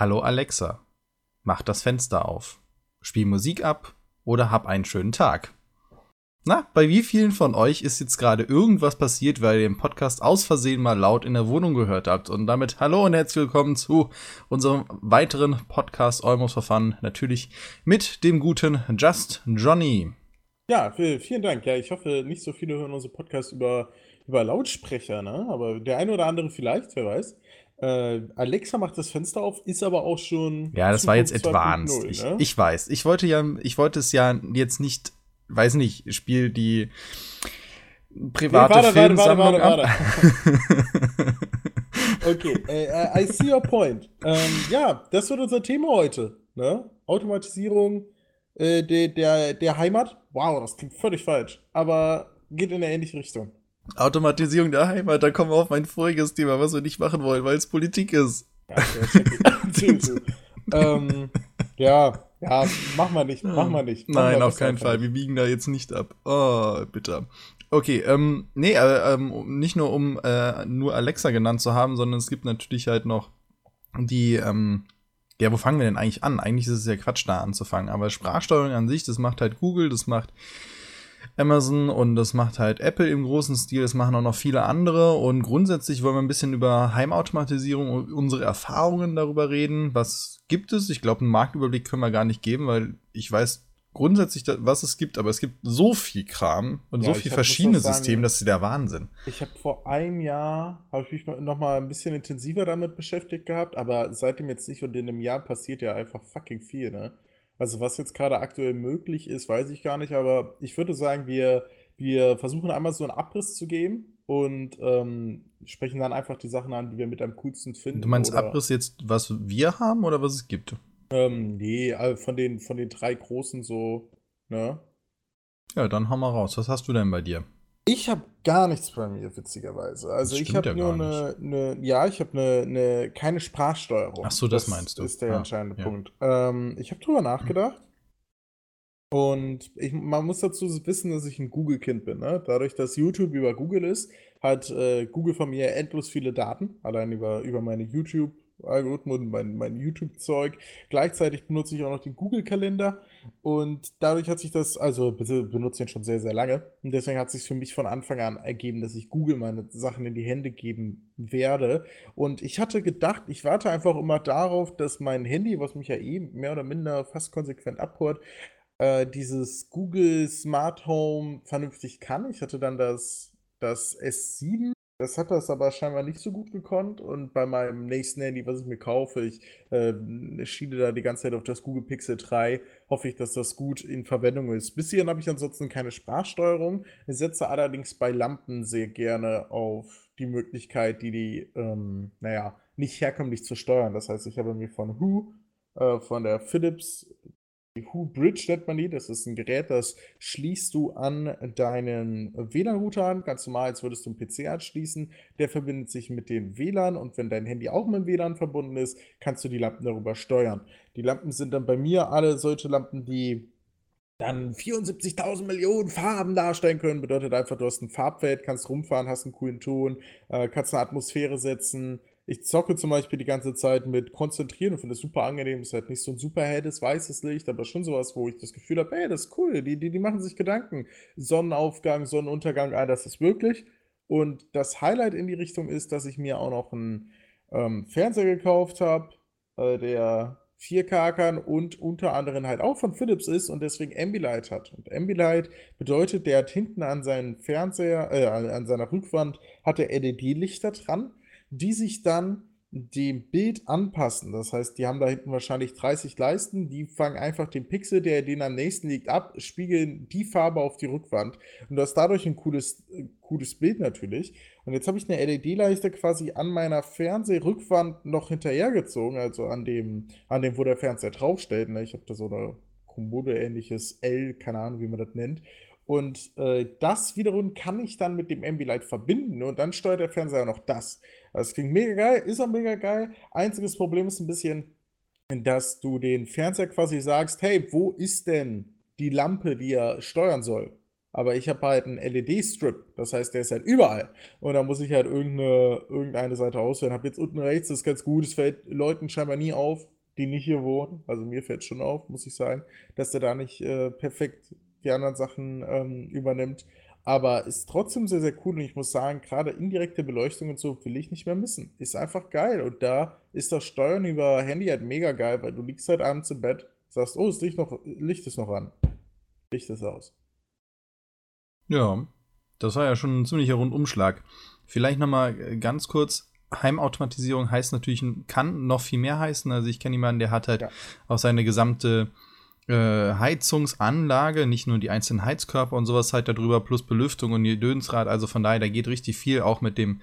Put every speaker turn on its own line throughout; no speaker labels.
Hallo Alexa, mach das Fenster auf. Spiel Musik ab oder hab einen schönen Tag. Na, bei wie vielen von euch ist jetzt gerade irgendwas passiert, weil ihr den Podcast aus Versehen mal laut in der Wohnung gehört habt? Und damit hallo und herzlich willkommen zu unserem weiteren Podcast Almost for Fun. Natürlich mit dem guten Just Johnny.
Ja, vielen Dank. Ja, ich hoffe, nicht so viele hören unseren Podcast über, über Lautsprecher, ne? Aber der eine oder andere vielleicht, wer weiß. Äh, Alexa macht das Fenster auf, ist aber auch schon.
Ja, das war jetzt advanced. Ich, ne? ich weiß. Ich wollte ja, ich wollte es ja jetzt nicht, weiß nicht, spiel die private nee, warte, Filmsammlung warte, warte,
warte, okay, äh, I see your point. Ähm, ja, das wird unser Thema heute. Ne? Automatisierung äh, der, der, der Heimat. Wow, das klingt völlig falsch, aber geht in eine ähnliche Richtung.
Automatisierung der Heimat, da kommen wir auf mein voriges Thema, was wir nicht machen wollen, weil es Politik ist.
Ja, ähm, ja, ja, mach mal nicht, mach mal nicht.
Mach Nein, auf keinen Fall. Wir biegen da jetzt nicht ab. Oh, bitte. Okay, ähm, nee, äh, ähm, nicht nur um äh, nur Alexa genannt zu haben, sondern es gibt natürlich halt noch die, ähm, ja, wo fangen wir denn eigentlich an? Eigentlich ist es ja Quatsch, da anzufangen. Aber Sprachsteuerung an sich, das macht halt Google, das macht Amazon und das macht halt Apple im großen Stil, das machen auch noch viele andere und grundsätzlich wollen wir ein bisschen über Heimautomatisierung und unsere Erfahrungen darüber reden. Was gibt es? Ich glaube, einen Marktüberblick können wir gar nicht geben, weil ich weiß grundsätzlich, was es gibt, aber es gibt so viel Kram und ja, so viele verschiedene sagen, Systeme, dass sie der Wahnsinn.
Ich habe vor einem Jahr, habe ich mich noch mal ein bisschen intensiver damit beschäftigt gehabt, aber seitdem jetzt nicht und in einem Jahr passiert ja einfach fucking viel, ne? Also was jetzt gerade aktuell möglich ist, weiß ich gar nicht, aber ich würde sagen, wir, wir versuchen einmal so einen Abriss zu geben und ähm, sprechen dann einfach die Sachen an, die wir mit am coolsten finden.
Du meinst oder, Abriss jetzt, was wir haben oder was es gibt?
Ähm, nee, von den, von den drei großen so, ne?
Ja, dann hau mal raus. Was hast du denn bei dir?
Ich habe gar nichts bei mir, witzigerweise. Also ich habe ja nur eine, eine, ja, ich habe eine, eine, keine Sprachsteuerung.
Ach so, das, das meinst du.
Das ist der ah, entscheidende ja. Punkt. Ähm, ich habe drüber nachgedacht. Und ich, man muss dazu wissen, dass ich ein Google-Kind bin. Ne? Dadurch, dass YouTube über Google ist, hat äh, Google von mir endlos viele Daten. Allein über, über meine YouTube- Algorithmen, mein, mein YouTube-Zeug. Gleichzeitig benutze ich auch noch den Google-Kalender und dadurch hat sich das, also benutze ich ihn schon sehr, sehr lange und deswegen hat sich für mich von Anfang an ergeben, dass ich Google meine Sachen in die Hände geben werde und ich hatte gedacht, ich warte einfach immer darauf, dass mein Handy, was mich ja eh mehr oder minder fast konsequent abhört, äh, dieses Google Smart Home vernünftig kann. Ich hatte dann das, das S7 das hat das aber scheinbar nicht so gut gekonnt und bei meinem nächsten Handy, was ich mir kaufe, ich äh, schiele da die ganze Zeit auf das Google Pixel 3, hoffe ich, dass das gut in Verwendung ist. Bis hierhin habe ich ansonsten keine Sprachsteuerung. Ich setze allerdings bei Lampen sehr gerne auf die Möglichkeit, die die, ähm, naja, nicht herkömmlich zu steuern. Das heißt, ich habe mir von Who, äh, von der Philips Who Bridge nennt man die. Das ist ein Gerät, das schließt du an deinen WLAN-Router an, ganz normal, als würdest du einen PC anschließen. Der verbindet sich mit dem WLAN und wenn dein Handy auch mit dem WLAN verbunden ist, kannst du die Lampen darüber steuern. Die Lampen sind dann bei mir alle solche Lampen, die dann 74.000 Millionen Farben darstellen können. Bedeutet einfach, du hast ein Farbfeld, kannst rumfahren, hast einen coolen Ton, äh, kannst eine Atmosphäre setzen, ich zocke zum Beispiel die ganze Zeit mit Konzentrieren und finde es super angenehm. Es ist halt nicht so ein super helles, weißes Licht, aber schon sowas, wo ich das Gefühl habe, ey, das ist cool. Die, die, die machen sich Gedanken. Sonnenaufgang, Sonnenuntergang, all das ist möglich. Und das Highlight in die Richtung ist, dass ich mir auch noch einen ähm, Fernseher gekauft habe, äh, der 4K kann und unter anderem halt auch von Philips ist und deswegen Ambilight hat. Und Ambilight bedeutet, der hat hinten an seinen Fernseher, äh, an seiner Rückwand hat er LED-Lichter dran die sich dann dem Bild anpassen. Das heißt, die haben da hinten wahrscheinlich 30 Leisten, die fangen einfach den Pixel, der denen am nächsten liegt, ab, spiegeln die Farbe auf die Rückwand. Und du hast dadurch ein cooles, äh, cooles Bild natürlich. Und jetzt habe ich eine LED-Leiste quasi an meiner Fernsehrückwand noch hinterhergezogen, also an dem, an dem, wo der Fernseher draufsteht. Ne? Ich habe da so eine Kommode-ähnliches L, keine Ahnung, wie man das nennt. Und äh, das wiederum kann ich dann mit dem Ambilight verbinden und dann steuert der Fernseher noch das. Das klingt mega geil, ist auch mega geil. Einziges Problem ist ein bisschen, dass du den Fernseher quasi sagst, hey, wo ist denn die Lampe, die er steuern soll? aber ich habe halt einen LED-Strip. Das heißt, der ist halt überall. Und da muss ich halt irgendeine, irgendeine Seite auswählen. Habe jetzt unten rechts, das ist ganz gut, es fällt Leuten scheinbar nie auf, die nicht hier wohnen. Also mir fällt schon auf, muss ich sagen, dass der da nicht äh, perfekt die anderen Sachen ähm, übernimmt. Aber ist trotzdem sehr, sehr cool und ich muss sagen, gerade indirekte Beleuchtung und so will ich nicht mehr missen. Ist einfach geil und da ist das Steuern über Handy halt mega geil, weil du liegst halt abends im Bett, sagst, oh, das Licht, noch, Licht ist noch an. Licht ist aus.
Ja, das war ja schon ein ziemlicher Rundumschlag. Vielleicht nochmal ganz kurz, Heimautomatisierung heißt natürlich, kann noch viel mehr heißen. Also ich kenne jemanden, der hat halt ja. auch seine gesamte äh, Heizungsanlage, nicht nur die einzelnen Heizkörper und sowas halt darüber, plus Belüftung und die Dönsrad. Also von daher, da geht richtig viel auch mit dem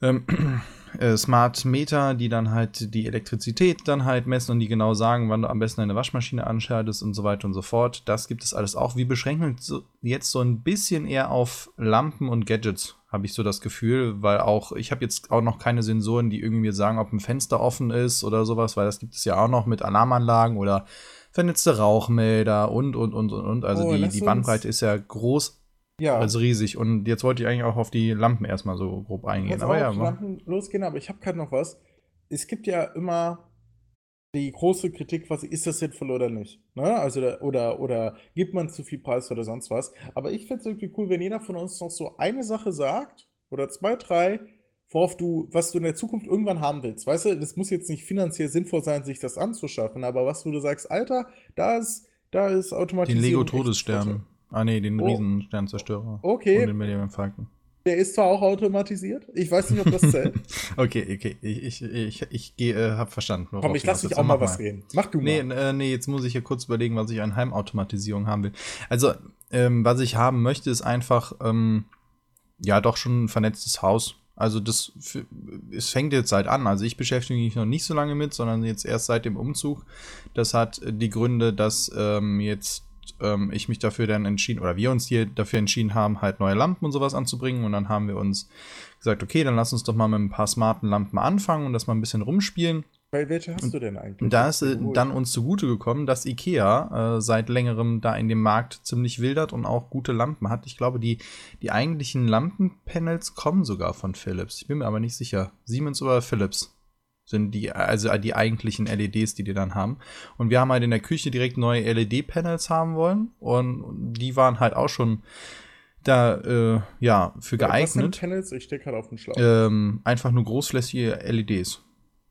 ähm, äh, Smart Meter, die dann halt die Elektrizität dann halt messen und die genau sagen, wann du am besten eine Waschmaschine anschaltest und so weiter und so fort. Das gibt es alles auch. Wir beschränken uns jetzt so ein bisschen eher auf Lampen und Gadgets, habe ich so das Gefühl, weil auch, ich habe jetzt auch noch keine Sensoren, die irgendwie mir sagen, ob ein Fenster offen ist oder sowas, weil das gibt es ja auch noch mit Alarmanlagen oder vernetzte Rauchmelder und, und, und, und, und. Also oh, die, die Bandbreite ist ja groß, ja. also riesig. Und jetzt wollte ich eigentlich auch auf die Lampen erstmal so grob eingehen.
Aber ja, auf Lampen losgehen, aber ich habe gerade noch was. Es gibt ja immer die große Kritik quasi, ist das sinnvoll oder nicht? Ne? Also, oder, oder gibt man zu viel Preis oder sonst was? Aber ich finde es irgendwie cool, wenn jeder von uns noch so eine Sache sagt oder zwei, drei, worauf du, was du in der Zukunft irgendwann haben willst. Weißt du, das muss jetzt nicht finanziell sinnvoll sein, sich das anzuschaffen, aber was du sagst, Alter, da ist, da ist Automatisierung.
Den Lego Todesstern. Ah nee, den oh. Riesensternzerstörer.
Okay.
Und den Millennium Falcon.
Der ist zwar auch automatisiert, ich weiß nicht, ob das zählt.
okay, okay, ich, ich, ich, ich gehe, äh, hab verstanden.
Komm, ich lass dich auch mal was reden.
Mach du mal. Nee, äh, nee, jetzt muss ich hier kurz überlegen, was ich an Heimautomatisierung haben will. Also, ähm, was ich haben möchte, ist einfach, ähm, ja, doch schon ein vernetztes Haus. Also das, es fängt jetzt halt an. Also ich beschäftige mich noch nicht so lange mit, sondern jetzt erst seit dem Umzug. Das hat die Gründe, dass ähm, jetzt ähm, ich mich dafür dann entschieden, oder wir uns hier dafür entschieden haben, halt neue Lampen und sowas anzubringen. Und dann haben wir uns gesagt, okay, dann lass uns doch mal mit ein paar smarten Lampen anfangen und das mal ein bisschen rumspielen.
Weil welche hast du denn eigentlich?
Da ist äh, dann uns zugute gekommen, dass IKEA äh, seit längerem da in dem Markt ziemlich wildert und auch gute Lampen hat. Ich glaube, die, die eigentlichen Lampenpanels kommen sogar von Philips. Ich bin mir aber nicht sicher. Siemens oder Philips sind die, also die eigentlichen LEDs, die die dann haben. Und wir haben halt in der Küche direkt neue LED-Panels haben wollen und die waren halt auch schon da äh, ja für geeignet. Was sind
Panels? Ich stehe gerade auf dem Schlauch.
Ähm, einfach nur großflächige LEDs.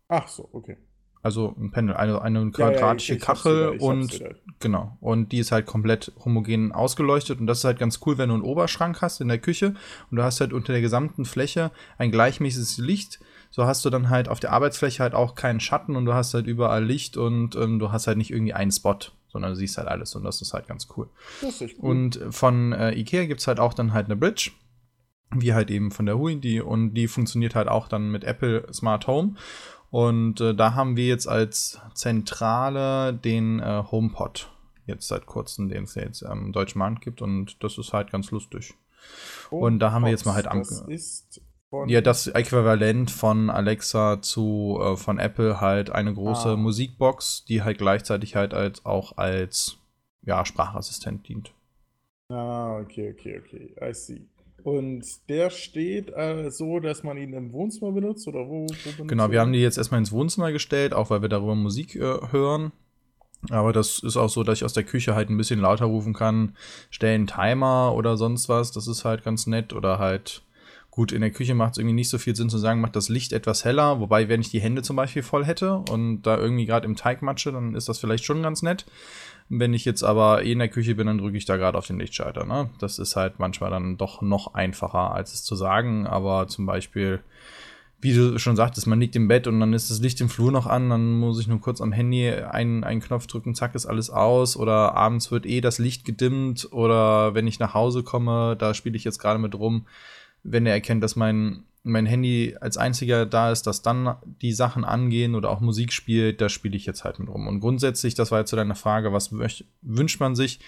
Ach so, okay.
Also ein Panel, eine, eine quadratische ja, ja, Kachel wieder, und genau. Und die ist halt komplett homogen ausgeleuchtet und das ist halt ganz cool, wenn du einen Oberschrank hast in der Küche und du hast halt unter der gesamten Fläche ein gleichmäßiges Licht. So hast du dann halt auf der Arbeitsfläche halt auch keinen Schatten und du hast halt überall Licht und ähm, du hast halt nicht irgendwie einen Spot, sondern du siehst halt alles und das ist halt ganz cool. Cool. Und von äh, Ikea gibt es halt auch dann halt eine Bridge wie halt eben von der Hui, die und die funktioniert halt auch dann mit Apple Smart Home und äh, da haben wir jetzt als Zentrale den äh, HomePod. Jetzt seit kurzem, den es ja jetzt am deutschen Markt gibt. Und das ist halt ganz lustig. Oh, und da haben wir jetzt mal halt am. Ja, das Äquivalent von Alexa zu äh, von Apple halt eine große ah. Musikbox, die halt gleichzeitig halt als auch als ja, Sprachassistent dient.
Ah, okay, okay, okay. I see. Und der steht äh, so, dass man ihn im Wohnzimmer benutzt oder wo? wo
genau, wir haben die jetzt erstmal ins Wohnzimmer gestellt, auch weil wir darüber Musik äh, hören. Aber das ist auch so, dass ich aus der Küche halt ein bisschen lauter rufen kann, stellen Timer oder sonst was. Das ist halt ganz nett. Oder halt, gut, in der Küche macht es irgendwie nicht so viel Sinn zu sagen, macht das Licht etwas heller. Wobei, wenn ich die Hände zum Beispiel voll hätte und da irgendwie gerade im Teig matsche, dann ist das vielleicht schon ganz nett. Wenn ich jetzt aber eh in der Küche bin, dann drücke ich da gerade auf den Lichtschalter. Ne? Das ist halt manchmal dann doch noch einfacher, als es zu sagen. Aber zum Beispiel, wie du schon sagtest, man liegt im Bett und dann ist das Licht im Flur noch an, dann muss ich nur kurz am Handy einen, einen Knopf drücken, zack, ist alles aus. Oder abends wird eh das Licht gedimmt. Oder wenn ich nach Hause komme, da spiele ich jetzt gerade mit rum, wenn er erkennt, dass mein mein Handy als einziger da ist, dass dann die Sachen angehen oder auch Musik spielt, da spiele ich jetzt halt mit rum. Und grundsätzlich, das war jetzt so deine Frage, was wünscht man sich?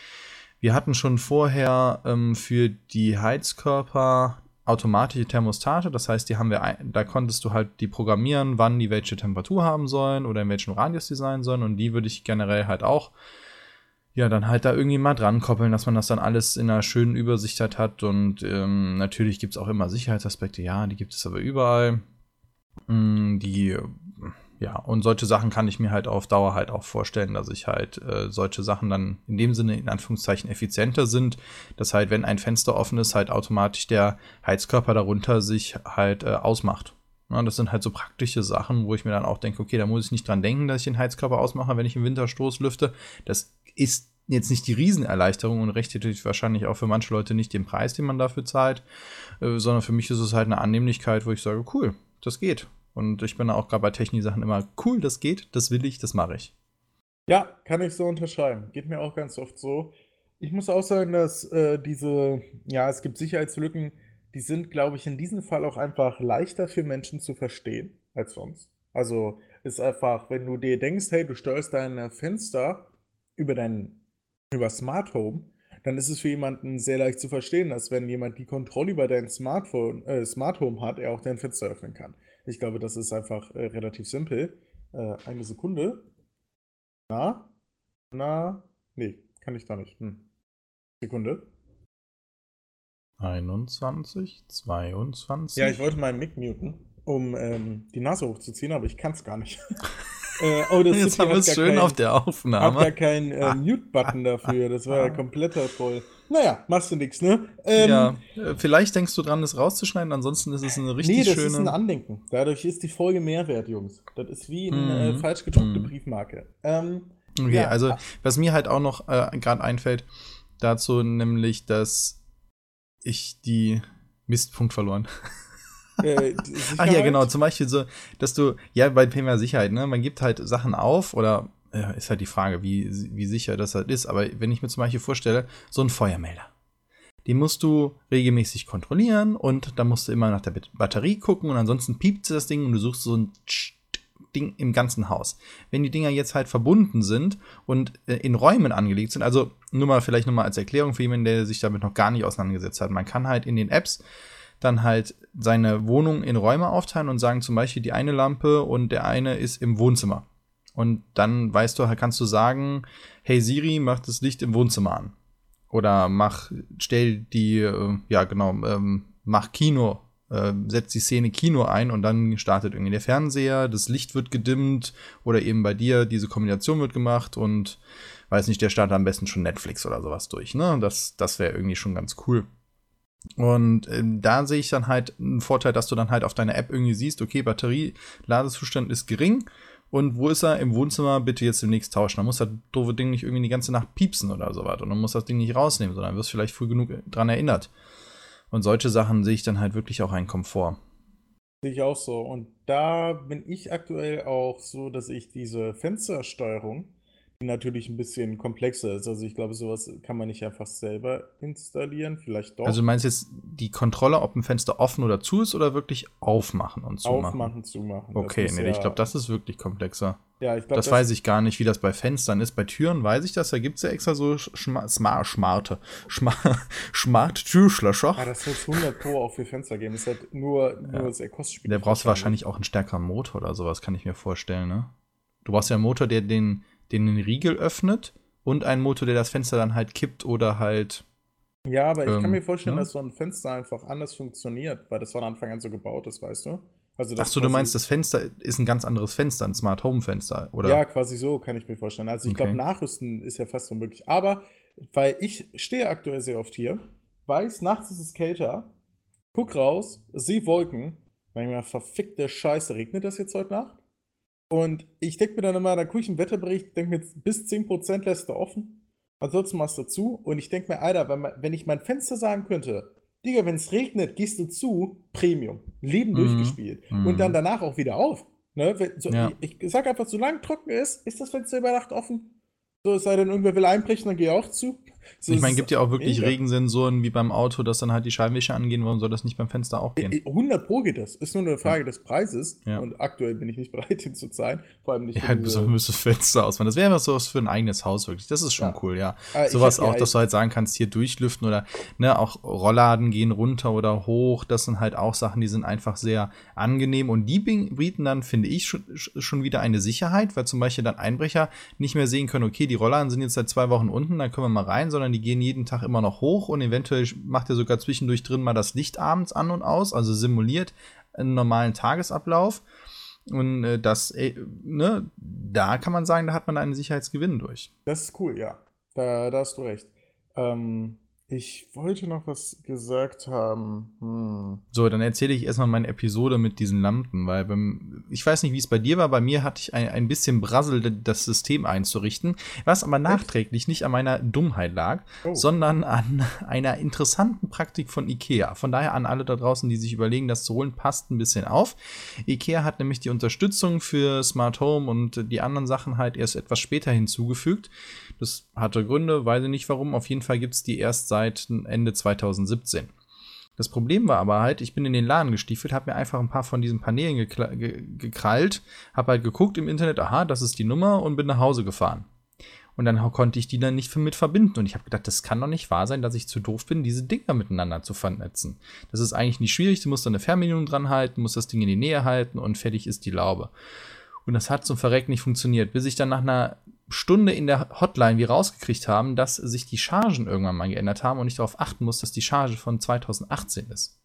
Wir hatten schon vorher ähm, für die Heizkörper automatische Thermostate, das heißt, die haben wir, da konntest du halt die programmieren, wann die welche Temperatur haben sollen oder in welchem Radius die sein sollen und die würde ich generell halt auch ja, dann halt da irgendwie mal dran koppeln, dass man das dann alles in einer schönen Übersicht halt hat. Und ähm, natürlich gibt es auch immer Sicherheitsaspekte, ja, die gibt es aber überall. Mm, die, ja, und solche Sachen kann ich mir halt auf Dauer halt auch vorstellen, dass ich halt äh, solche Sachen dann in dem Sinne in Anführungszeichen effizienter sind, dass halt, wenn ein Fenster offen ist, halt automatisch der Heizkörper darunter sich halt äh, ausmacht. Ja, das sind halt so praktische Sachen, wo ich mir dann auch denke, okay, da muss ich nicht dran denken, dass ich den Heizkörper ausmache, wenn ich im Winter Stoß lüfte. Das ist jetzt nicht die Riesenerleichterung und rechtfertigt wahrscheinlich auch für manche Leute nicht den Preis, den man dafür zahlt, äh, sondern für mich ist es halt eine Annehmlichkeit, wo ich sage, cool, das geht. Und ich bin auch gerade bei Technik-Sachen immer, cool, das geht, das will ich, das mache ich.
Ja, kann ich so unterschreiben. Geht mir auch ganz oft so. Ich muss auch sagen, dass äh, diese, ja, es gibt Sicherheitslücken, die sind, glaube ich, in diesem Fall auch einfach leichter für Menschen zu verstehen als sonst. Also ist einfach, wenn du dir denkst, hey, du steuerst deine Fenster über dein über Smart Home, dann ist es für jemanden sehr leicht zu verstehen, dass wenn jemand die Kontrolle über dein Smartphone, äh, Smart Home hat, er auch dein Fenster öffnen kann. Ich glaube, das ist einfach äh, relativ simpel. Äh, eine Sekunde. Na? Na? Nee, kann ich da nicht. Hm. Sekunde.
21, 22.
Ja, ich wollte meinen Mic muten, um ähm, die Nase hochzuziehen, aber ich kann es gar nicht. äh, oh, das
Jetzt haben wir es schön kein, auf der Aufnahme.
Hab gar keinen äh, Mute-Button dafür. Das war ja kompletter Troll. Naja, machst du nichts, ne? Ähm,
ja, äh, vielleicht denkst du dran, es rauszuschneiden, ansonsten ist es eine richtig schöne. Nee, das schöne... ist
ein Andenken. Dadurch ist die Folge Mehrwert, Jungs. Das ist wie eine äh, mhm. falsch gedruckte mhm. Briefmarke. Ähm,
okay, ja. also was mir halt auch noch äh, gerade einfällt, dazu nämlich, dass ich die Mistpunkt verloren. Äh, Ach ja, genau, zum Beispiel so, dass du, ja, bei Thema Sicherheit, ne, man gibt halt Sachen auf oder ja, ist halt die Frage, wie, wie sicher das halt ist. Aber wenn ich mir zum Beispiel vorstelle, so ein Feuermelder, den musst du regelmäßig kontrollieren und da musst du immer nach der Batterie gucken und ansonsten piept das Ding und du suchst so ein Ding im ganzen Haus. Wenn die Dinger jetzt halt verbunden sind und äh, in Räumen angelegt sind, also nur mal vielleicht nur mal als Erklärung für jemanden, der sich damit noch gar nicht auseinandergesetzt hat. Man kann halt in den Apps dann halt seine Wohnung in Räume aufteilen und sagen zum Beispiel die eine Lampe und der eine ist im Wohnzimmer. Und dann weißt du, kannst du sagen, hey Siri, mach das Licht im Wohnzimmer an. Oder mach, stell die, äh, ja genau, ähm, mach Kino äh, setzt die Szene Kino ein und dann startet irgendwie der Fernseher, das Licht wird gedimmt oder eben bei dir diese Kombination wird gemacht und weiß nicht, der startet am besten schon Netflix oder sowas durch. Ne? Das, das wäre irgendwie schon ganz cool. Und äh, da sehe ich dann halt einen Vorteil, dass du dann halt auf deiner App irgendwie siehst, okay, Batterie-Ladezustand ist gering. Und wo ist er? Im Wohnzimmer, bitte jetzt demnächst tauschen. Dann muss das doofe Ding nicht irgendwie die ganze Nacht piepsen oder sowas. Und dann muss das Ding nicht rausnehmen, sondern wirst vielleicht früh genug dran erinnert. Und solche Sachen sehe ich dann halt wirklich auch einen Komfort.
Sehe ich auch so. Und da bin ich aktuell auch so, dass ich diese Fenstersteuerung natürlich ein bisschen komplexer ist. Also ich glaube, sowas kann man nicht einfach selber installieren, vielleicht doch.
Also du meinst jetzt die Kontrolle, ob ein Fenster offen oder zu ist oder wirklich aufmachen und zumachen?
Aufmachen, zumachen.
Okay, nee, ja ich glaube, das ist wirklich komplexer.
Ja, ich glaube,
das, das, weiß ich gar nicht, wie das bei Fenstern ist. Bei Türen weiß ich das, da gibt es ja extra so smart, smarte, smart Türschlöscher.
Ja, das wird 100 Pro auch für Fenster geben. Das ist halt nur, nur ja. sehr kostspielig.
Der brauchst du wahrscheinlich auch einen stärkeren Motor oder sowas, kann ich mir vorstellen, ne? Du brauchst ja einen Motor, der den den den Riegel öffnet und einen Motor, der das Fenster dann halt kippt oder halt.
Ja, aber ich ähm, kann mir vorstellen, ne? dass so ein Fenster einfach anders funktioniert, weil das von Anfang an so gebaut ist, weißt du?
Also Ach so, du meinst, das Fenster ist ein ganz anderes Fenster, ein Smart Home Fenster, oder?
Ja, quasi so kann ich mir vorstellen. Also ich okay. glaube, Nachrüsten ist ja fast unmöglich. Aber weil ich stehe aktuell sehr oft hier, weiß, nachts ist es kälter, guck raus, sehe Wolken, manchmal verfickte Scheiße, regnet das jetzt heute Nacht? Und ich denke mir dann immer, da gucke ich einen Wetterbericht, denke mir, bis 10% lässt du offen. Ansonsten machst du zu. Und ich denke mir, Alter, wenn, wenn ich mein Fenster sagen könnte, Digga, wenn es regnet, gehst du zu, Premium. Leben mhm. durchgespielt. Mhm. Und dann danach auch wieder auf. Ne? So, ja. ich, ich sag einfach, solange trocken ist, ist das Fenster über Nacht offen. So, es sei denn, irgendwer will einbrechen, dann geh auch zu.
So ich meine, gibt ja auch wirklich mega. Regensensoren wie beim Auto, dass dann halt die Scheinwischer angehen. Warum soll das nicht beim Fenster auch gehen?
100 Pro geht das. Ist nur eine Frage ja. des Preises. Ja. Und aktuell bin ich nicht bereit, ihn zu zahlen. Vor allem nicht.
Ja, du müsstest das Fenster ausmachen. Das wäre was so für ein eigenes Haus wirklich. Das ist schon ja. cool, ja. Aber Sowas auch, dass du halt sagen kannst, hier durchlüften oder ne, auch Rollladen gehen runter oder hoch. Das sind halt auch Sachen, die sind einfach sehr angenehm. Und die bieten dann, finde ich, schon, schon wieder eine Sicherheit, weil zum Beispiel dann Einbrecher nicht mehr sehen können, okay, die Rollladen sind jetzt seit zwei Wochen unten, dann können wir mal rein, sondern die gehen jeden Tag immer noch hoch und eventuell macht er sogar zwischendurch drin mal das Licht abends an und aus, also simuliert einen normalen Tagesablauf. Und äh, das, äh, ne, da kann man sagen, da hat man einen Sicherheitsgewinn durch.
Das ist cool, ja. Da, da hast du recht. Ähm, ich wollte noch was gesagt haben. Hm.
So, dann erzähle ich erstmal meine Episode mit diesen Lampen, weil beim, ich weiß nicht, wie es bei dir war. Bei mir hatte ich ein, ein bisschen Brassel, das System einzurichten, was aber nachträglich nicht an meiner Dummheit lag, oh. sondern an einer interessanten Praktik von IKEA. Von daher an alle da draußen, die sich überlegen, das zu holen, passt ein bisschen auf. IKEA hat nämlich die Unterstützung für Smart Home und die anderen Sachen halt erst etwas später hinzugefügt. Das hatte Gründe, weiß ich nicht warum. Auf jeden Fall gibt es die erst seit Ende 2017. Das Problem war aber halt, ich bin in den Laden gestiefelt, habe mir einfach ein paar von diesen Paneelen ge gekrallt, habe halt geguckt im Internet, aha, das ist die Nummer und bin nach Hause gefahren. Und dann konnte ich die dann nicht mit verbinden. Und ich habe gedacht, das kann doch nicht wahr sein, dass ich zu doof bin, diese Dinger miteinander zu vernetzen. Das ist eigentlich nicht schwierig. Du musst da eine Fernbedienung dran halten, musst das Ding in die Nähe halten und fertig ist die Laube. Und das hat zum Verrecken nicht funktioniert, bis ich dann nach einer Stunde in der Hotline wir rausgekriegt haben, dass sich die Chargen irgendwann mal geändert haben und ich darauf achten muss, dass die Charge von 2018 ist.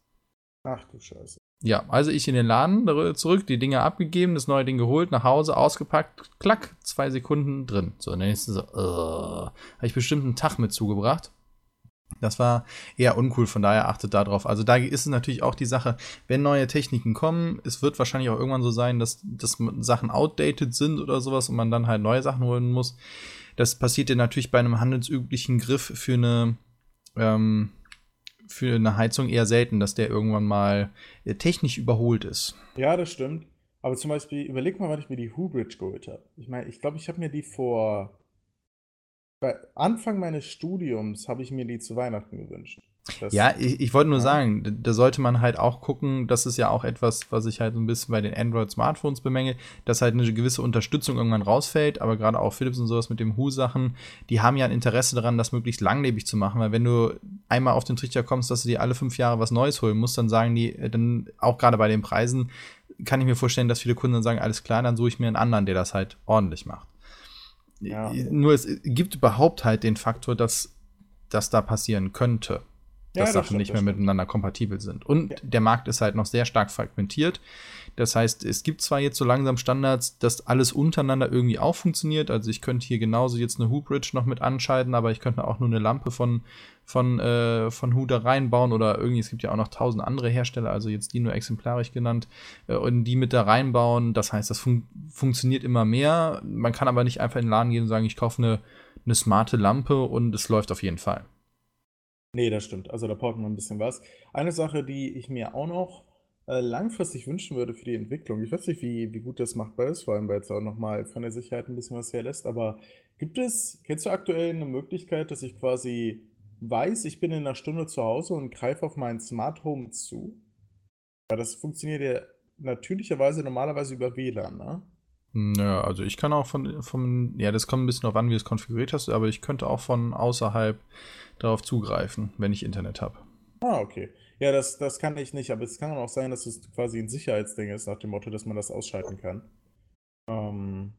Ach du Scheiße.
Ja, also ich in den Laden zurück, die Dinger abgegeben, das neue Ding geholt, nach Hause, ausgepackt, klack, zwei Sekunden drin. So, und dann ist so, uh, habe ich bestimmt einen Tag mit zugebracht. Das war eher uncool, von daher achtet darauf. Also da ist es natürlich auch die Sache, wenn neue Techniken kommen, es wird wahrscheinlich auch irgendwann so sein, dass, dass Sachen outdated sind oder sowas und man dann halt neue Sachen holen muss. Das passiert ja natürlich bei einem handelsüblichen Griff für eine, ähm, für eine Heizung eher selten, dass der irgendwann mal äh, technisch überholt ist.
Ja, das stimmt. Aber zum Beispiel, überleg mal, wann ich mir die Hubridge geholt habe. Ich meine, ich glaube, ich habe mir die vor bei Anfang meines Studiums habe ich mir die zu Weihnachten gewünscht.
Das, ja, ich, ich wollte nur ja. sagen, da sollte man halt auch gucken, das ist ja auch etwas, was ich halt so ein bisschen bei den Android-Smartphones bemänge, dass halt eine gewisse Unterstützung irgendwann rausfällt, aber gerade auch Philips und sowas mit dem Hu-Sachen, die haben ja ein Interesse daran, das möglichst langlebig zu machen, weil wenn du einmal auf den Trichter kommst, dass du dir alle fünf Jahre was Neues holen musst, dann sagen die, äh, dann auch gerade bei den Preisen, kann ich mir vorstellen, dass viele Kunden dann sagen, alles klar, dann suche ich mir einen anderen, der das halt ordentlich macht. Ja. Nur es gibt überhaupt halt den Faktor, dass das da passieren könnte. Dass ja, Sachen stimmt, nicht mehr miteinander kompatibel sind. Und ja. der Markt ist halt noch sehr stark fragmentiert. Das heißt, es gibt zwar jetzt so langsam Standards, dass alles untereinander irgendwie auch funktioniert. Also ich könnte hier genauso jetzt eine Hoopridge noch mit anschalten, aber ich könnte auch nur eine Lampe von, von, äh, von Hu da reinbauen oder irgendwie, es gibt ja auch noch tausend andere Hersteller, also jetzt die nur exemplarisch genannt, äh, und die mit da reinbauen. Das heißt, das fun funktioniert immer mehr. Man kann aber nicht einfach in den Laden gehen und sagen, ich kaufe eine, eine smarte Lampe und es läuft auf jeden Fall.
Nee, das stimmt. Also da braucht man ein bisschen was. Eine Sache, die ich mir auch noch äh, langfristig wünschen würde für die Entwicklung. Ich weiß nicht, wie, wie gut das machbar ist, vor allem weil es auch nochmal von der Sicherheit ein bisschen was herlässt, aber gibt es, kennst du aktuell eine Möglichkeit, dass ich quasi weiß, ich bin in einer Stunde zu Hause und greife auf mein Smart Home zu? Weil das funktioniert ja natürlicherweise normalerweise über WLAN, ne?
Ja, also ich kann auch von, von, ja, das kommt ein bisschen darauf an, wie du es konfiguriert hast, aber ich könnte auch von außerhalb darauf zugreifen, wenn ich Internet habe.
Ah, okay. Ja, das, das kann ich nicht, aber es kann auch sein, dass es quasi ein Sicherheitsding ist, nach dem Motto, dass man das ausschalten kann.
Ähm,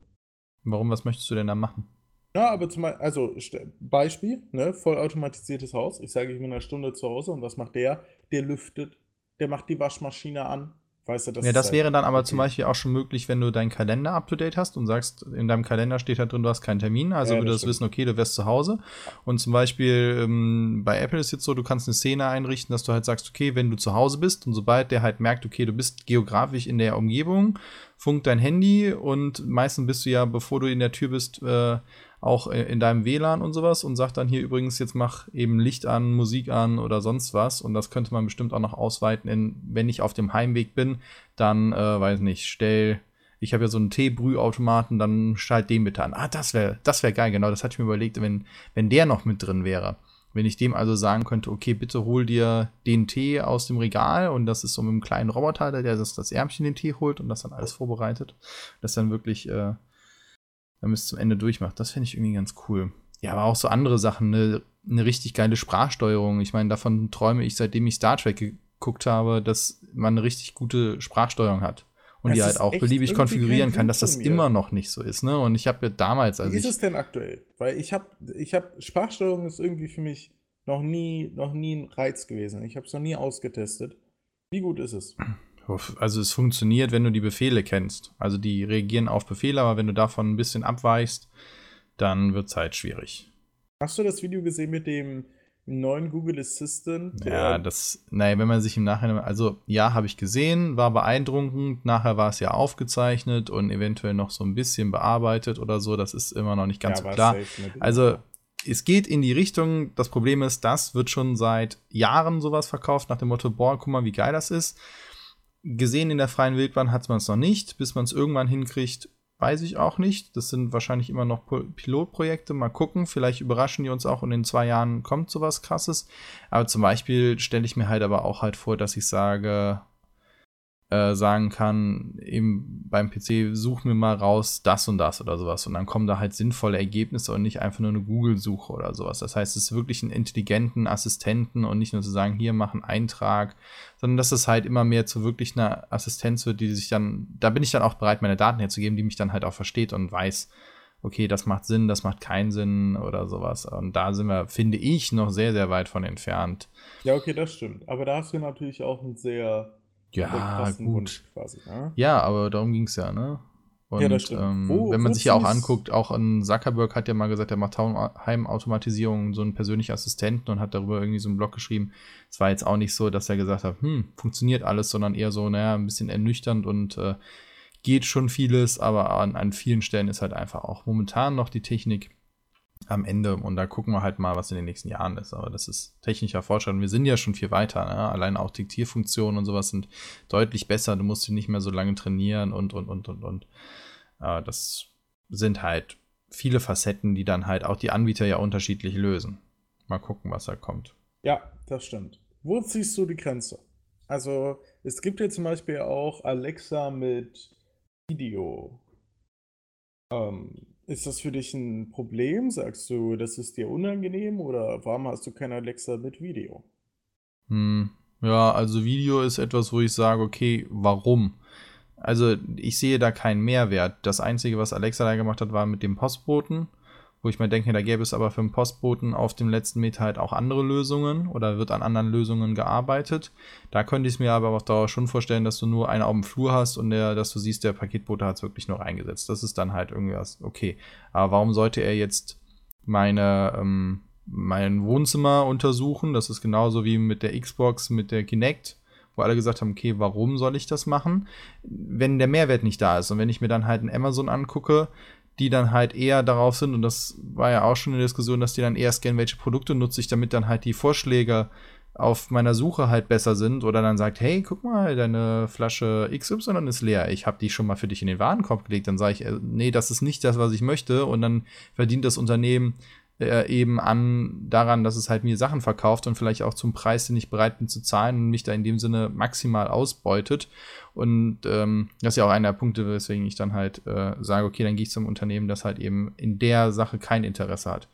Warum, was möchtest du denn da machen?
Ja, aber zum Beispiel, also Beispiel, ne, vollautomatisiertes Haus. Ich sage, ich bin in einer Stunde zu Hause und was macht der? Der lüftet, der macht die Waschmaschine an, Weißt du,
das ja, das halt wäre dann aber zum Beispiel auch schon möglich, wenn du deinen Kalender up to date hast und sagst, in deinem Kalender steht halt drin, du hast keinen Termin. Also ja, würdest du wissen, okay, du wärst zu Hause. Und zum Beispiel ähm, bei Apple ist jetzt so, du kannst eine Szene einrichten, dass du halt sagst, okay, wenn du zu Hause bist und sobald der halt merkt, okay, du bist geografisch in der Umgebung, funkt dein Handy und meistens bist du ja, bevor du in der Tür bist, äh, auch in deinem WLAN und sowas und sagt dann hier übrigens, jetzt mach eben Licht an, Musik an oder sonst was. Und das könnte man bestimmt auch noch ausweiten, in, wenn ich auf dem Heimweg bin, dann, äh, weiß nicht, stell ich habe ja so einen Teebrühautomaten, dann schalt den bitte an. Ah, das wäre das wär geil, genau, das hatte ich mir überlegt, wenn, wenn der noch mit drin wäre. Wenn ich dem also sagen könnte, okay, bitte hol dir den Tee aus dem Regal und das ist so mit einem kleinen Roboter, der das, das Ärmchen den Tee holt und das dann alles vorbereitet, das dann wirklich äh, dann bis zum Ende durchmacht. Das finde ich irgendwie ganz cool. Ja, aber auch so andere Sachen, eine, eine richtig geile Sprachsteuerung. Ich meine, davon träume ich, seitdem ich Star Trek geguckt habe, dass man eine richtig gute Sprachsteuerung hat und das die halt auch beliebig konfigurieren kann, dass das immer noch nicht so ist. Ne? Und ich habe ja damals,
als Wie ist es denn aktuell? Weil ich habe, ich habe Sprachsteuerung ist irgendwie für mich noch nie, noch nie ein Reiz gewesen. Ich habe es noch nie ausgetestet. Wie gut ist es?
Also es funktioniert, wenn du die Befehle kennst. Also die reagieren auf Befehle, aber wenn du davon ein bisschen abweichst, dann wird es halt schwierig.
Hast du das Video gesehen mit dem neuen Google Assistant.
Ja, das, naja, wenn man sich im Nachhinein, also ja, habe ich gesehen, war beeindruckend. Nachher war es ja aufgezeichnet und eventuell noch so ein bisschen bearbeitet oder so. Das ist immer noch nicht ganz ja, so klar. Also es geht in die Richtung. Das Problem ist, das wird schon seit Jahren sowas verkauft nach dem Motto, boah, guck mal, wie geil das ist. Gesehen in der freien Wildbahn hat man es noch nicht, bis man es irgendwann hinkriegt, Weiß ich auch nicht. Das sind wahrscheinlich immer noch Pilotprojekte. Mal gucken. Vielleicht überraschen die uns auch und in zwei Jahren kommt sowas krasses. Aber zum Beispiel stelle ich mir halt aber auch halt vor, dass ich sage, äh, sagen kann, eben beim PC, such mir mal raus das und das oder sowas. Und dann kommen da halt sinnvolle Ergebnisse und nicht einfach nur eine Google-Suche oder sowas. Das heißt, es ist wirklich einen intelligenten Assistenten und nicht nur zu sagen, hier mach einen Eintrag, sondern dass es halt immer mehr zu wirklich einer Assistenz wird, die sich dann, da bin ich dann auch bereit, meine Daten herzugeben, die mich dann halt auch versteht und weiß, okay, das macht Sinn, das macht keinen Sinn oder sowas. Und da sind wir, finde ich, noch sehr, sehr weit von entfernt.
Ja, okay, das stimmt. Aber da hast du natürlich auch ein sehr
ja, gut. Quasi, ne? Ja, aber darum ging es ja, ne? Und
ja, das stimmt.
Ähm, wo, wenn man sich ja auch anguckt, auch ein Zuckerberg hat ja mal gesagt, er macht Heimautomatisierung, so einen persönlichen Assistenten und hat darüber irgendwie so einen Blog geschrieben. Es war jetzt auch nicht so, dass er gesagt hat, hm, funktioniert alles, sondern eher so, naja, ein bisschen ernüchternd und äh, geht schon vieles, aber an, an vielen Stellen ist halt einfach auch momentan noch die Technik am Ende. Und da gucken wir halt mal, was in den nächsten Jahren ist. Aber das ist technischer Fortschritt. wir sind ja schon viel weiter. Ne? Allein auch Diktierfunktionen und sowas sind deutlich besser. Du musst sie nicht mehr so lange trainieren und, und, und, und, und. Aber das sind halt viele Facetten, die dann halt auch die Anbieter ja unterschiedlich lösen. Mal gucken, was da kommt.
Ja, das stimmt. Wo ziehst du die Grenze? Also, es gibt ja zum Beispiel auch Alexa mit Video. Ähm, ist das für dich ein Problem? Sagst du, das ist dir unangenehm oder warum hast du kein Alexa mit Video?
Hm, ja, also Video ist etwas, wo ich sage, okay, warum? Also ich sehe da keinen Mehrwert. Das Einzige, was Alexa da gemacht hat, war mit dem Postboten wo ich mir denke, da gäbe es aber für den Postboten auf dem letzten Meter halt auch andere Lösungen oder wird an anderen Lösungen gearbeitet. Da könnte ich es mir aber auf Dauer schon vorstellen, dass du nur eine auf dem Flur hast und der, dass du siehst, der Paketbote hat es wirklich noch eingesetzt. Das ist dann halt irgendwas, okay. Aber warum sollte er jetzt meine, ähm, mein Wohnzimmer untersuchen? Das ist genauso wie mit der Xbox, mit der Kinect wo alle gesagt haben, okay, warum soll ich das machen? Wenn der Mehrwert nicht da ist und wenn ich mir dann halt ein Amazon angucke, die dann halt eher darauf sind, und das war ja auch schon eine Diskussion, dass die dann eher scannen, welche Produkte nutze ich, damit dann halt die Vorschläge auf meiner Suche halt besser sind oder dann sagt, hey, guck mal, deine Flasche XY ist leer, ich habe die schon mal für dich in den Warenkorb gelegt, dann sage ich, äh, nee, das ist nicht das, was ich möchte. Und dann verdient das Unternehmen äh, eben an daran, dass es halt mir Sachen verkauft und vielleicht auch zum Preis, den ich bereit bin zu zahlen und mich da in dem Sinne maximal ausbeutet. Und ähm, das ist ja auch einer der Punkte, weswegen ich dann halt äh, sage, okay, dann gehe ich zum Unternehmen, das halt eben in der Sache kein Interesse hat.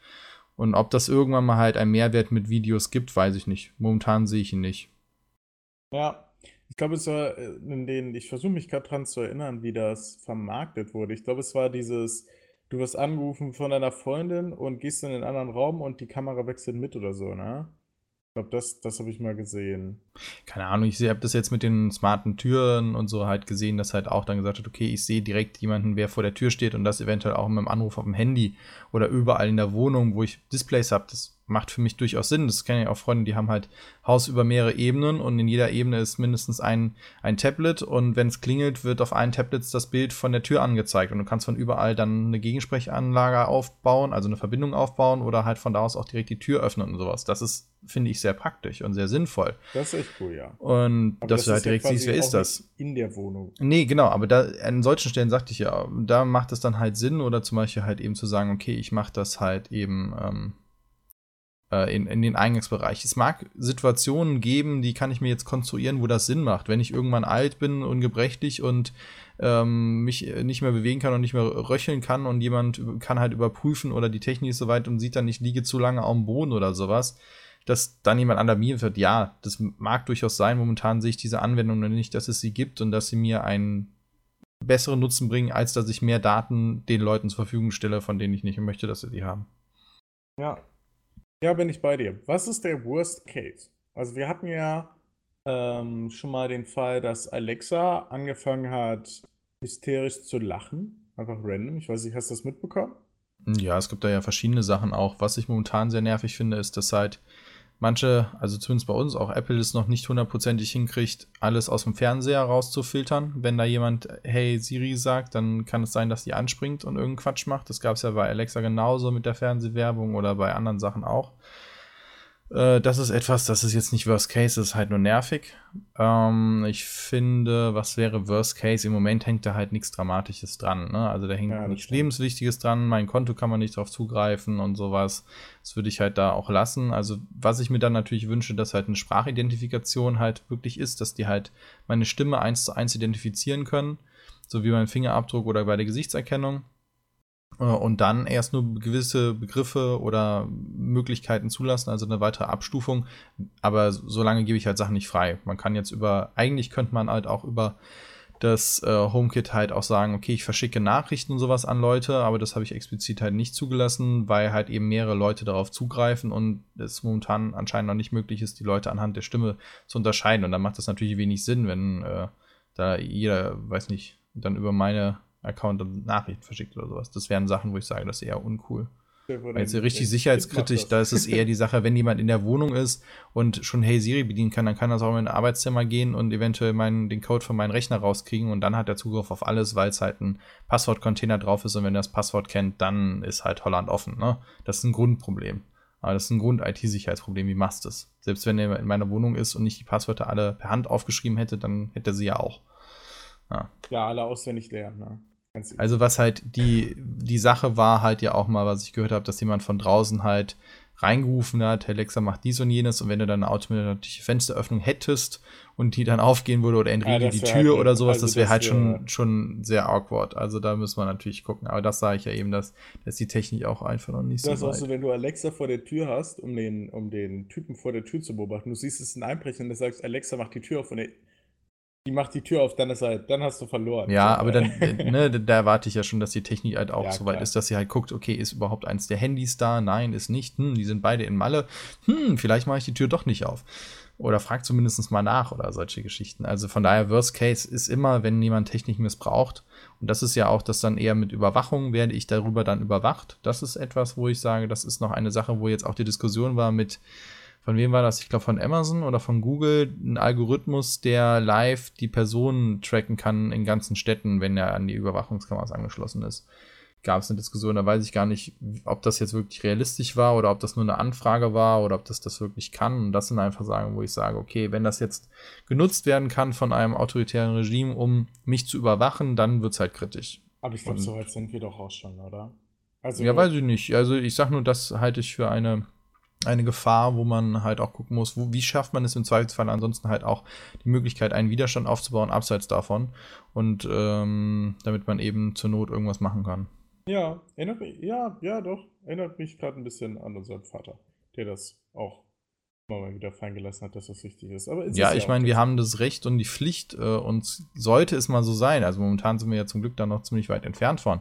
Und ob das irgendwann mal halt einen Mehrwert mit Videos gibt, weiß ich nicht. Momentan sehe ich ihn nicht.
Ja, ich glaube, es war äh, in denen, ich versuche mich gerade dran zu erinnern, wie das vermarktet wurde. Ich glaube, es war dieses, du wirst angerufen von deiner Freundin und gehst in den anderen Raum und die Kamera wechselt mit oder so, ne? Ich glaube, das, das habe ich mal gesehen.
Keine Ahnung, ich habe das jetzt mit den smarten Türen und so halt gesehen, dass halt auch dann gesagt hat, okay, ich sehe direkt jemanden, wer vor der Tür steht und das eventuell auch mit dem Anruf auf dem Handy oder überall in der Wohnung, wo ich Displays habe. Das macht für mich durchaus Sinn. Das kenne ich auch Freunde, die haben halt Haus über mehrere Ebenen und in jeder Ebene ist mindestens ein, ein Tablet und wenn es klingelt, wird auf allen Tablets das Bild von der Tür angezeigt und du kannst von überall dann eine Gegensprechanlage aufbauen, also eine Verbindung aufbauen oder halt von da aus auch direkt die Tür öffnen und sowas. Das ist, finde ich, sehr praktisch und sehr sinnvoll.
Das ist echt cool, ja.
Und aber dass das du halt direkt ja siehst, wer ist das?
In der Wohnung.
Nee, genau, aber da an solchen Stellen sagte ich ja, da macht es dann halt Sinn oder zum Beispiel halt eben zu sagen, okay, ich mache das halt eben ähm, äh, in, in den Eingangsbereich. Es mag Situationen geben, die kann ich mir jetzt konstruieren, wo das Sinn macht. Wenn ich irgendwann alt bin und gebrechlich und ähm, mich nicht mehr bewegen kann und nicht mehr röcheln kann und jemand kann halt überprüfen oder die Technik ist soweit und sieht dann, ich liege zu lange dem Boden oder sowas, dass dann jemand alarmiert wird. Ja, das mag durchaus sein. Momentan sehe ich diese Anwendung noch nicht, dass es sie gibt und dass sie mir einen besseren Nutzen bringen, als dass ich mehr Daten den Leuten zur Verfügung stelle, von denen ich nicht möchte, dass sie die haben.
Ja, ja, bin ich bei dir. Was ist der Worst Case? Also wir hatten ja ähm, schon mal den Fall, dass Alexa angefangen hat, hysterisch zu lachen. Einfach random. Ich weiß nicht, hast du das mitbekommen?
Ja, es gibt da ja verschiedene Sachen auch. Was ich momentan sehr nervig finde, ist, dass halt manche, also zumindest bei uns, auch Apple es noch nicht hundertprozentig hinkriegt, alles aus dem Fernseher rauszufiltern. Wenn da jemand Hey Siri sagt, dann kann es sein, dass die anspringt und irgendeinen Quatsch macht. Das gab es ja bei Alexa genauso mit der Fernsehwerbung oder bei anderen Sachen auch. Äh, das ist etwas, das ist jetzt nicht Worst Case, das ist halt nur nervig. Ähm, ich finde, was wäre Worst Case? Im Moment hängt da halt nichts Dramatisches dran. Ne? Also da hängt ja, nichts Lebenswichtiges dran, mein Konto kann man nicht drauf zugreifen und sowas. Das würde ich halt da auch lassen. Also, was ich mir dann natürlich wünsche, dass halt eine Sprachidentifikation halt wirklich ist, dass die halt meine Stimme eins zu eins identifizieren können, so wie beim Fingerabdruck oder bei der Gesichtserkennung und dann erst nur gewisse Begriffe oder Möglichkeiten zulassen, also eine weitere Abstufung. Aber solange gebe ich halt Sachen nicht frei. Man kann jetzt über, eigentlich könnte man halt auch über das äh, HomeKit halt auch sagen, okay, ich verschicke Nachrichten und sowas an Leute, aber das habe ich explizit halt nicht zugelassen, weil halt eben mehrere Leute darauf zugreifen und es momentan anscheinend noch nicht möglich ist, die Leute anhand der Stimme zu unterscheiden. Und dann macht das natürlich wenig Sinn, wenn äh, da jeder, weiß nicht, dann über meine Account dann Nachrichten verschickt oder sowas. Das wären Sachen, wo ich sage, das ist eher uncool. Weil jetzt richtig sicherheitskritisch, da ist es eher die Sache, wenn jemand in der Wohnung ist und schon Hey Siri bedienen kann, dann kann er auch in ein Arbeitszimmer gehen und eventuell meinen, den Code von meinem Rechner rauskriegen und dann hat er Zugriff auf alles, weil es halt ein Passwortcontainer drauf ist und wenn er das Passwort kennt, dann ist halt Holland offen. Ne? Das ist ein Grundproblem. Aber das ist ein Grund-IT-Sicherheitsproblem. Wie machst du es? Selbst wenn er in meiner Wohnung ist und nicht die Passwörter alle per Hand aufgeschrieben hätte, dann hätte er sie ja auch.
Ja, ja alle auswendig lernen. Ne?
Also was halt die, die Sache war halt ja auch mal, was ich gehört habe, dass jemand von draußen halt reingerufen hat, Alexa macht dies und jenes und wenn du dann eine automatische Fensteröffnung hättest und die dann aufgehen würde oder entriegel ja, die Tür halt, oder sowas, also das wäre halt schon, schon sehr awkward. Also da müssen wir natürlich gucken. Aber das sage ich ja eben, dass, dass die Technik auch einfach noch nicht
das
so
Das ist auch so, wenn du Alexa vor der Tür hast, um den, um den Typen vor der Tür zu beobachten, du siehst es in Einbrechen und du sagst, Alexa macht die Tür auf und er die macht die Tür auf, dann ist halt, dann hast du verloren.
Ja, aber dann, äh, ne, da erwarte ich ja schon, dass die Technik halt auch ja, so weit ist, dass sie halt guckt, okay, ist überhaupt eins der Handys da? Nein, ist nicht. Hm, die sind beide in Malle. Hm, vielleicht mache ich die Tür doch nicht auf. Oder frag zumindest mal nach oder solche Geschichten. Also von daher, Worst Case ist immer, wenn jemand Technik missbraucht. Und das ist ja auch das dann eher mit Überwachung, werde ich darüber dann überwacht. Das ist etwas, wo ich sage, das ist noch eine Sache, wo jetzt auch die Diskussion war mit, von wem war das? Ich glaube von Amazon oder von Google, ein Algorithmus, der live die Personen tracken kann in ganzen Städten, wenn er an die Überwachungskameras angeschlossen ist. Gab es eine Diskussion, da weiß ich gar nicht, ob das jetzt wirklich realistisch war oder ob das nur eine Anfrage war oder ob das das wirklich kann. Und das sind einfach Sagen, wo ich sage, okay, wenn das jetzt genutzt werden kann von einem autoritären Regime, um mich zu überwachen, dann wird es halt kritisch.
Aber ich glaube, so weit sind wir doch auch schon, oder?
Also, ja, weiß ich nicht. Also ich sag nur, das halte ich für eine eine Gefahr, wo man halt auch gucken muss, wo, wie schafft man es im Zweifelsfall ansonsten halt auch die Möglichkeit, einen Widerstand aufzubauen, abseits davon. Und ähm, damit man eben zur Not irgendwas machen kann.
Ja, erinnert mich, ja, ja, doch. Erinnert mich gerade ein bisschen an unseren Vater, der das auch mal wieder fallen gelassen hat, dass das wichtig ist.
Aber ja, ist ich meine, wir haben das Recht und die Pflicht, äh, und sollte es mal so sein. Also momentan sind wir ja zum Glück da noch ziemlich weit entfernt von.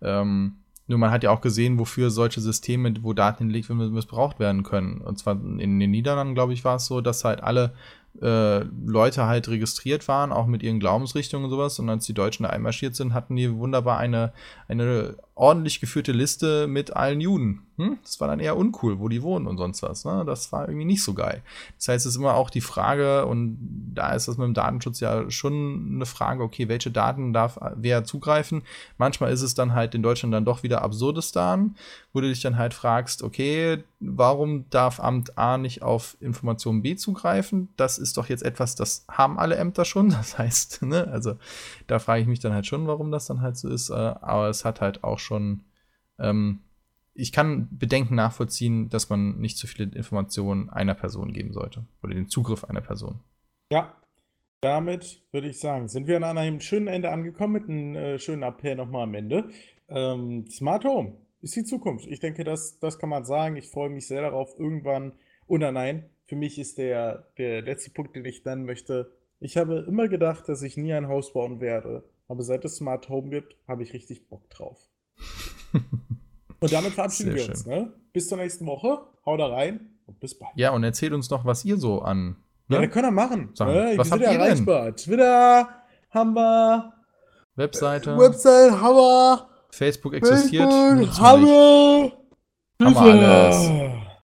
Ähm, nur man hat ja auch gesehen, wofür solche Systeme, wo Daten hingelegt werden, missbraucht werden können. Und zwar in den Niederlanden, glaube ich, war es so, dass halt alle äh, Leute halt registriert waren, auch mit ihren Glaubensrichtungen und sowas. Und als die Deutschen da einmarschiert sind, hatten die wunderbar eine, eine ordentlich geführte Liste mit allen Juden. Hm? Das war dann eher uncool, wo die wohnen und sonst was. Ne? Das war irgendwie nicht so geil. Das heißt, es ist immer auch die Frage, und da ist das mit dem Datenschutz ja schon eine Frage, okay, welche Daten darf wer zugreifen? Manchmal ist es dann halt in Deutschland dann doch wieder Absurdistan, wo du dich dann halt fragst, okay, warum darf Amt A nicht auf Information B zugreifen? Das ist doch jetzt etwas, das haben alle Ämter schon. Das heißt, ne, also da frage ich mich dann halt schon, warum das dann halt so ist. Äh, aber es hat halt auch schon ähm, ich kann Bedenken nachvollziehen, dass man nicht zu viele Informationen einer Person geben sollte oder den Zugriff einer Person.
Ja, damit würde ich sagen, sind wir an einem schönen Ende angekommen mit einem äh, schönen Appell nochmal am Ende. Ähm, Smart Home ist die Zukunft. Ich denke, das, das kann man sagen. Ich freue mich sehr darauf, irgendwann. Oder nein, für mich ist der, der letzte Punkt, den ich nennen möchte. Ich habe immer gedacht, dass ich nie ein Haus bauen werde. Aber seit es Smart Home gibt, habe ich richtig Bock drauf. Und damit verabschieden wir uns. Ne? Bis zur nächsten Woche. Hau da rein und bis bald.
Ja, und erzählt uns noch, was ihr so an.
Ne? Ja, wir können wir machen.
Sagen, ne? Was habt
ihr erreichbar. Denn? Twitter haben wir.
Webseite.
Äh, Website haben wir.
Facebook existiert.
Facebook haben wir.
Haben wir alles.